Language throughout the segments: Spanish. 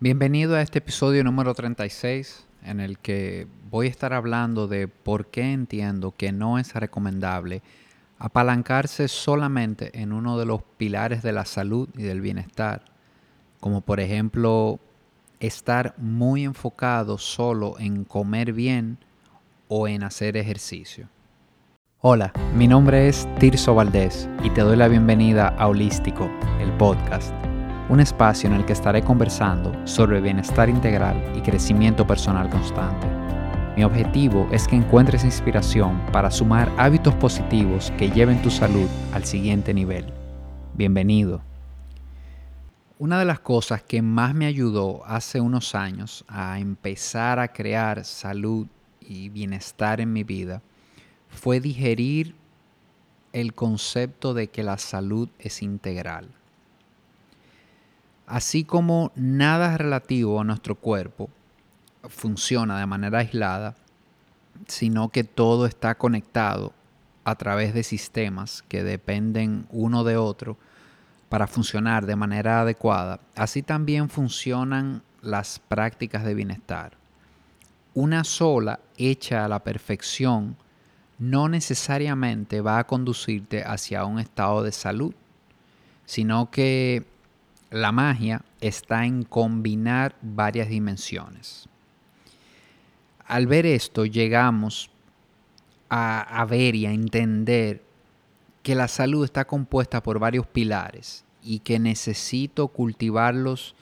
Bienvenido a este episodio número 36 en el que voy a estar hablando de por qué entiendo que no es recomendable apalancarse solamente en uno de los pilares de la salud y del bienestar, como por ejemplo estar muy enfocado solo en comer bien o en hacer ejercicio. Hola, mi nombre es Tirso Valdés y te doy la bienvenida a Holístico, el podcast un espacio en el que estaré conversando sobre bienestar integral y crecimiento personal constante. Mi objetivo es que encuentres inspiración para sumar hábitos positivos que lleven tu salud al siguiente nivel. Bienvenido. Una de las cosas que más me ayudó hace unos años a empezar a crear salud y bienestar en mi vida fue digerir el concepto de que la salud es integral. Así como nada relativo a nuestro cuerpo funciona de manera aislada, sino que todo está conectado a través de sistemas que dependen uno de otro para funcionar de manera adecuada, así también funcionan las prácticas de bienestar. Una sola hecha a la perfección no necesariamente va a conducirte hacia un estado de salud, sino que la magia está en combinar varias dimensiones. Al ver esto llegamos a, ver y a entender que la salud está compuesta por varios pilares y que necesito cultivarlos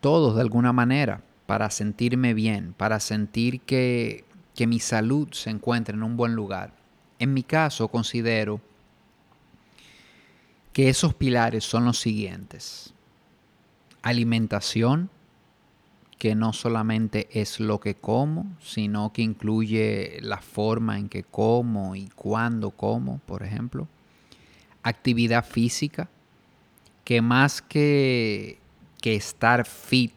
todos de alguna manera para sentirme bien, para sentir que, que mi salud se encuentra en un buen lugar. En mi caso considero que esos pilares son los siguientes. Alimentación, que no solamente es lo que como, sino que incluye la forma en que como y cuándo como, por ejemplo. Actividad física, que más que, que estar fit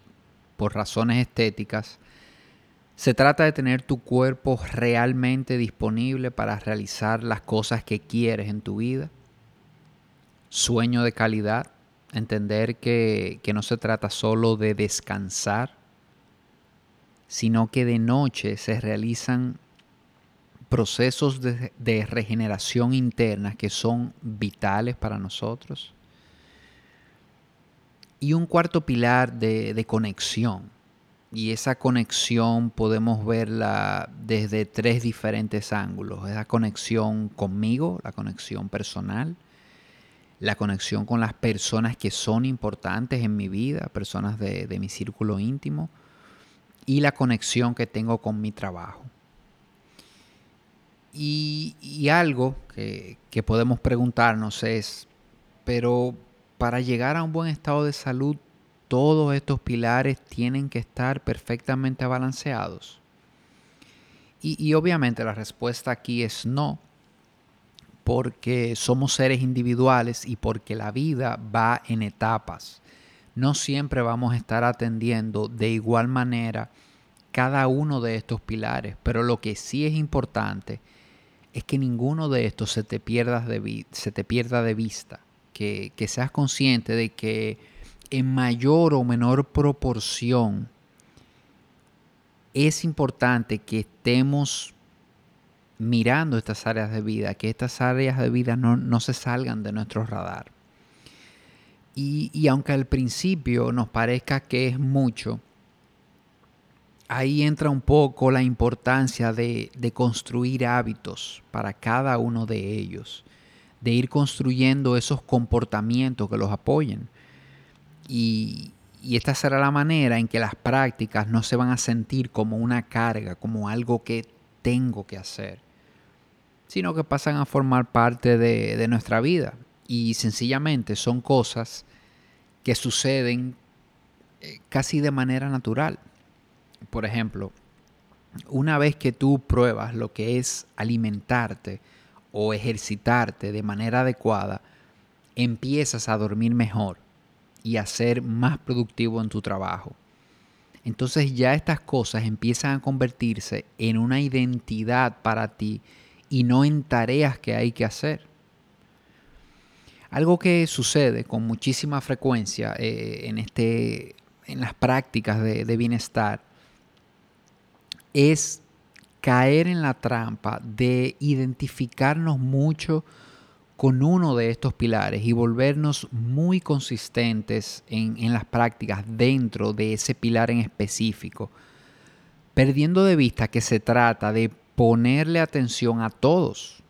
por razones estéticas, se trata de tener tu cuerpo realmente disponible para realizar las cosas que quieres en tu vida sueño de calidad, entender que, no se trata solo de descansar, sino que de noche se realizan procesos de, regeneración interna que son vitales para nosotros. Y un cuarto pilar de, de conexión. Y esa conexión podemos verla desde tres diferentes ángulos. Esa conexión conmigo, la conexión personal, la conexión con las personas que son importantes en mi vida, personas de, mi círculo íntimo, y la conexión que tengo con mi trabajo. Y, algo que, podemos preguntarnos es, pero para llegar a un buen estado de salud, todos estos pilares tienen que estar perfectamente balanceados. Y, y, obviamente la respuesta aquí es no, porque somos seres individuales y porque la vida va en etapas. No siempre vamos a estar atendiendo de igual manera cada uno de estos pilares, pero lo que sí es importante es que ninguno de estos se te pierda de, se te pierda de vista, que, que seas consciente de que en mayor o menor proporción es importante que estemos mirando estas áreas de vida, que estas áreas de vida no, se salgan de nuestro radar. Y, aunque al principio nos parezca que es mucho, ahí entra un poco la importancia de, construir hábitos para cada uno de ellos, de ir construyendo esos comportamientos que los apoyen. Y, y esta será la manera en que las prácticas no se van a sentir como una carga, como algo que tengo que hacer, sino que pasan a formar parte de, nuestra vida. Y sencillamente son cosas que suceden eh, casi de manera natural. Por ejemplo, una vez que tú pruebas lo que es alimentarte o ejercitarte de manera adecuada, empiezas a dormir mejor y a ser más productivo en tu trabajo. Entonces ya estas cosas empiezan a convertirse en una identidad para ti y no en tareas que hay que hacer. Algo que sucede con muchísima frecuencia eh, en este en las prácticas de, bienestar es caer en la trampa de identificarnos mucho con uno de estos pilares y volvernos muy consistentes en, en, las prácticas dentro de ese pilar en específico, perdiendo de vista que se trata de ponerle atención a todos.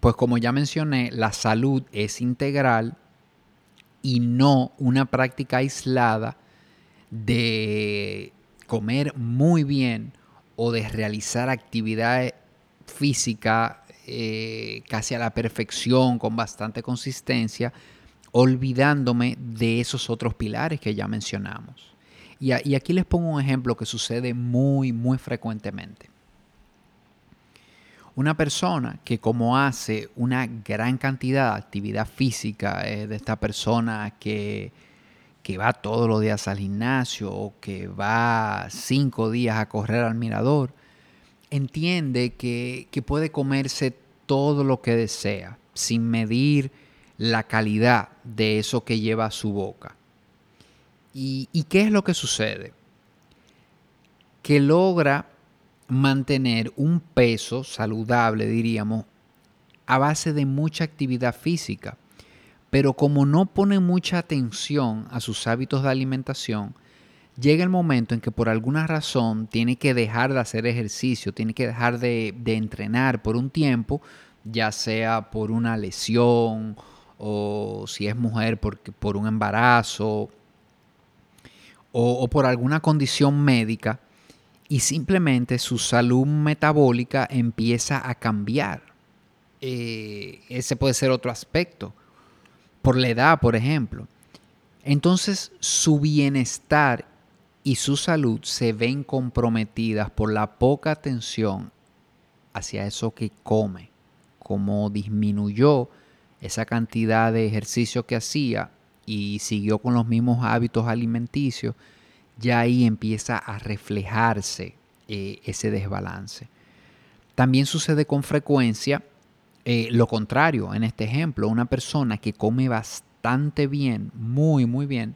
Pues como ya mencioné, la salud es integral y no una práctica aislada de comer muy bien o de realizar actividad física eh, casi a la perfección, con bastante consistencia, olvidándome de esos otros pilares que ya mencionamos. Y, y aquí les pongo un ejemplo que sucede muy, muy frecuentemente. Una persona que como hace una gran cantidad de actividad física, eh, de esta persona que, que va todos los días al gimnasio o que va cinco días a correr al mirador, entiende que, que puede comerse todo lo que desea sin medir la calidad de eso que lleva a su boca. ¿Y, ¿Y, qué es lo que sucede? Que logra mantener un peso saludable, diríamos, a base de mucha actividad física. Pero como no pone mucha atención a sus hábitos de alimentación, llega el momento en que por alguna razón tiene que dejar de hacer ejercicio, tiene que dejar de, de entrenar por un tiempo, ya sea por una lesión o si es mujer por, por un embarazo o, o por alguna condición médica y simplemente su salud metabólica empieza a cambiar. Eh, ese puede ser otro aspecto, por la edad, por ejemplo. Entonces su bienestar y su salud se ven comprometidas por la poca atención hacia eso que come, como disminuyó esa cantidad de ejercicio que hacía y siguió con los mismos hábitos alimenticios, ya ahí empieza a reflejarse eh, ese desbalance. También sucede con frecuencia eh, lo contrario, en este ejemplo, una persona que come bastante bien, muy, muy bien,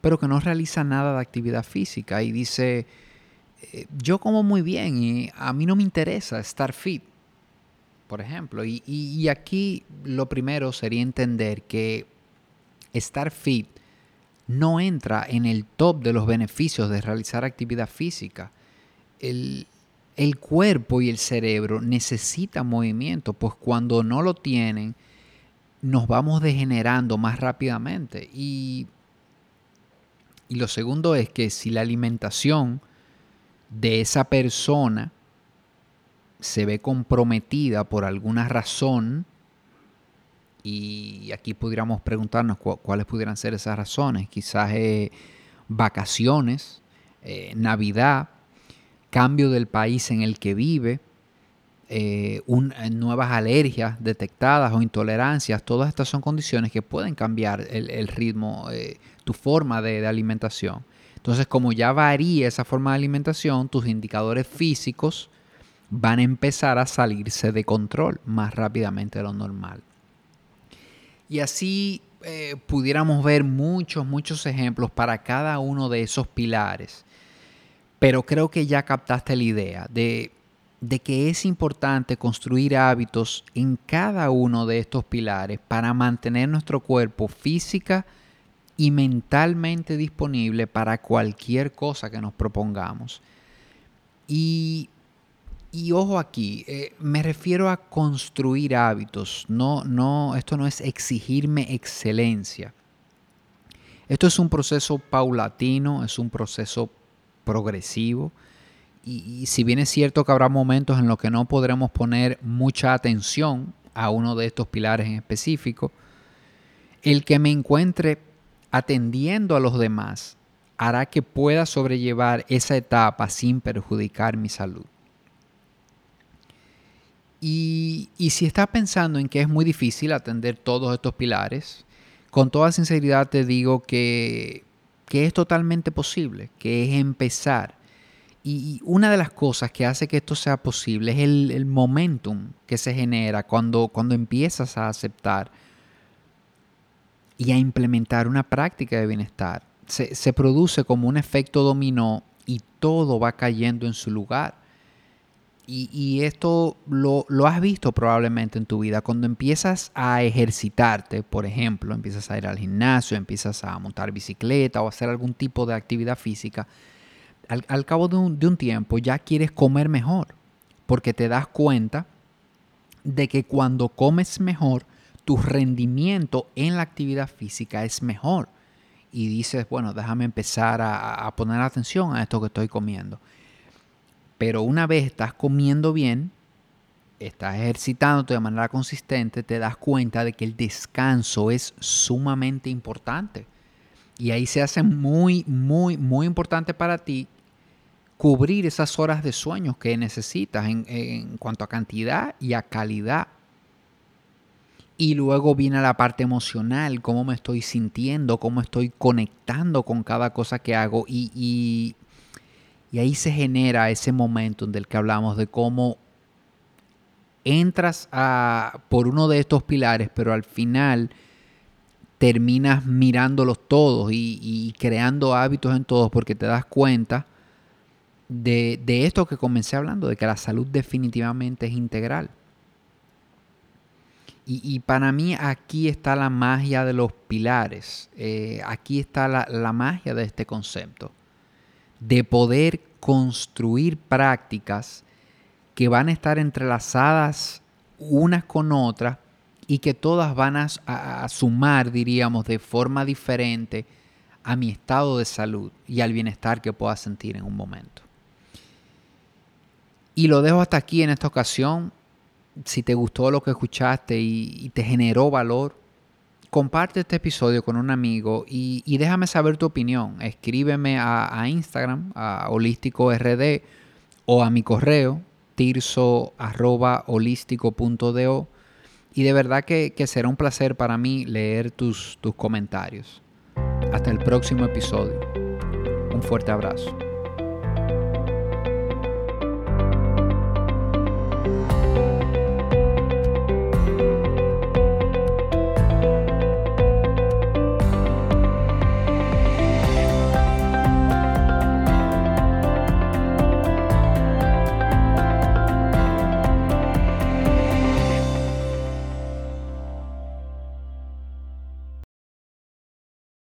pero que no realiza nada de actividad física y dice, eh, yo como muy bien y a mí no me interesa estar fit, por ejemplo. Y, y aquí lo primero sería entender que estar fit no entra en el top de los beneficios de realizar actividad física. El, el cuerpo y el cerebro necesitan movimiento, pues cuando no lo tienen, nos vamos degenerando más rápidamente. Y, y lo segundo es que si la alimentación de esa persona se ve comprometida por alguna razón, y aquí pudiéramos preguntarnos cuáles pudieran ser esas razones. Quizás eh, vacaciones, eh, Navidad, cambio del país en el que vive, eh, nuevas alergias detectadas o intolerancias. Todas estas son condiciones que pueden cambiar el, ritmo, tu forma de, de alimentación. Entonces, como ya varía esa forma de alimentación, tus indicadores físicos van a empezar a salirse de control más rápidamente de lo normal. Y así eh, pudiéramos ver muchos, muchos ejemplos para cada uno de esos pilares. Pero creo que ya captaste la idea de, de que es importante construir hábitos en cada uno de estos pilares para mantener nuestro cuerpo física y mentalmente disponible para cualquier cosa que nos propongamos. Y y ojo aquí, eh, me refiero a construir hábitos. No, no, esto no es exigirme excelencia. Esto es un proceso paulatino, es un proceso progresivo. Y, y, si bien es cierto que habrá momentos en los que no podremos poner mucha atención a uno de estos pilares en específico, el que me encuentre atendiendo a los demás hará que pueda sobrellevar esa etapa sin perjudicar mi salud. Y, si estás pensando en que es muy difícil atender todos estos pilares, con toda sinceridad te digo que, es totalmente posible, que es empezar. Y, una de las cosas que hace que esto sea posible es el, momentum que se genera cuando, cuando empiezas a aceptar y a implementar una práctica de bienestar. se, produce como un efecto dominó y todo va cayendo en su lugar. Y, esto lo, has visto probablemente en tu vida. Cuando empiezas a ejercitarte, por ejemplo, empiezas a ir al gimnasio, empiezas a montar bicicleta o hacer algún tipo de actividad física, al, cabo de un tiempo ya quieres comer mejor, porque te das cuenta de que cuando comes mejor, tu rendimiento en la actividad física es mejor. Y dices, bueno, déjame empezar a, poner atención a esto que estoy comiendo. Pero una vez estás comiendo bien, estás ejercitándote de manera consistente, te das cuenta de que el descanso es sumamente importante. Y ahí se hace muy, muy, muy importante para ti cubrir esas horas de sueño que necesitas en, en, cuanto a cantidad y a calidad. Y luego viene la parte emocional, cómo me estoy sintiendo, cómo estoy conectando con cada cosa que hago. Y, ahí se genera ese momento del que hablamos de cómo entras a, por uno de estos pilares, pero al final terminas mirándolos todos y, y creando hábitos en todos porque te das cuenta de, esto que comencé hablando, de que la salud definitivamente es integral. Y, para mí aquí está la magia de los pilares, eh, aquí está la, magia de este concepto, de poder construir prácticas que van a estar entrelazadas unas con otras y que todas van a, sumar, diríamos, de forma diferente a mi estado de salud y al bienestar que pueda sentir en un momento. Y lo dejo hasta aquí en esta ocasión si te gustó lo que escuchaste y, te generó valor, comparte este episodio con un amigo y, déjame saber tu opinión. Escríbeme a, Instagram, a holístico rd o a mi correo tirso y de verdad que, que, será un placer para mí leer tus, tus comentarios. Hasta el próximo episodio. Un fuerte abrazo.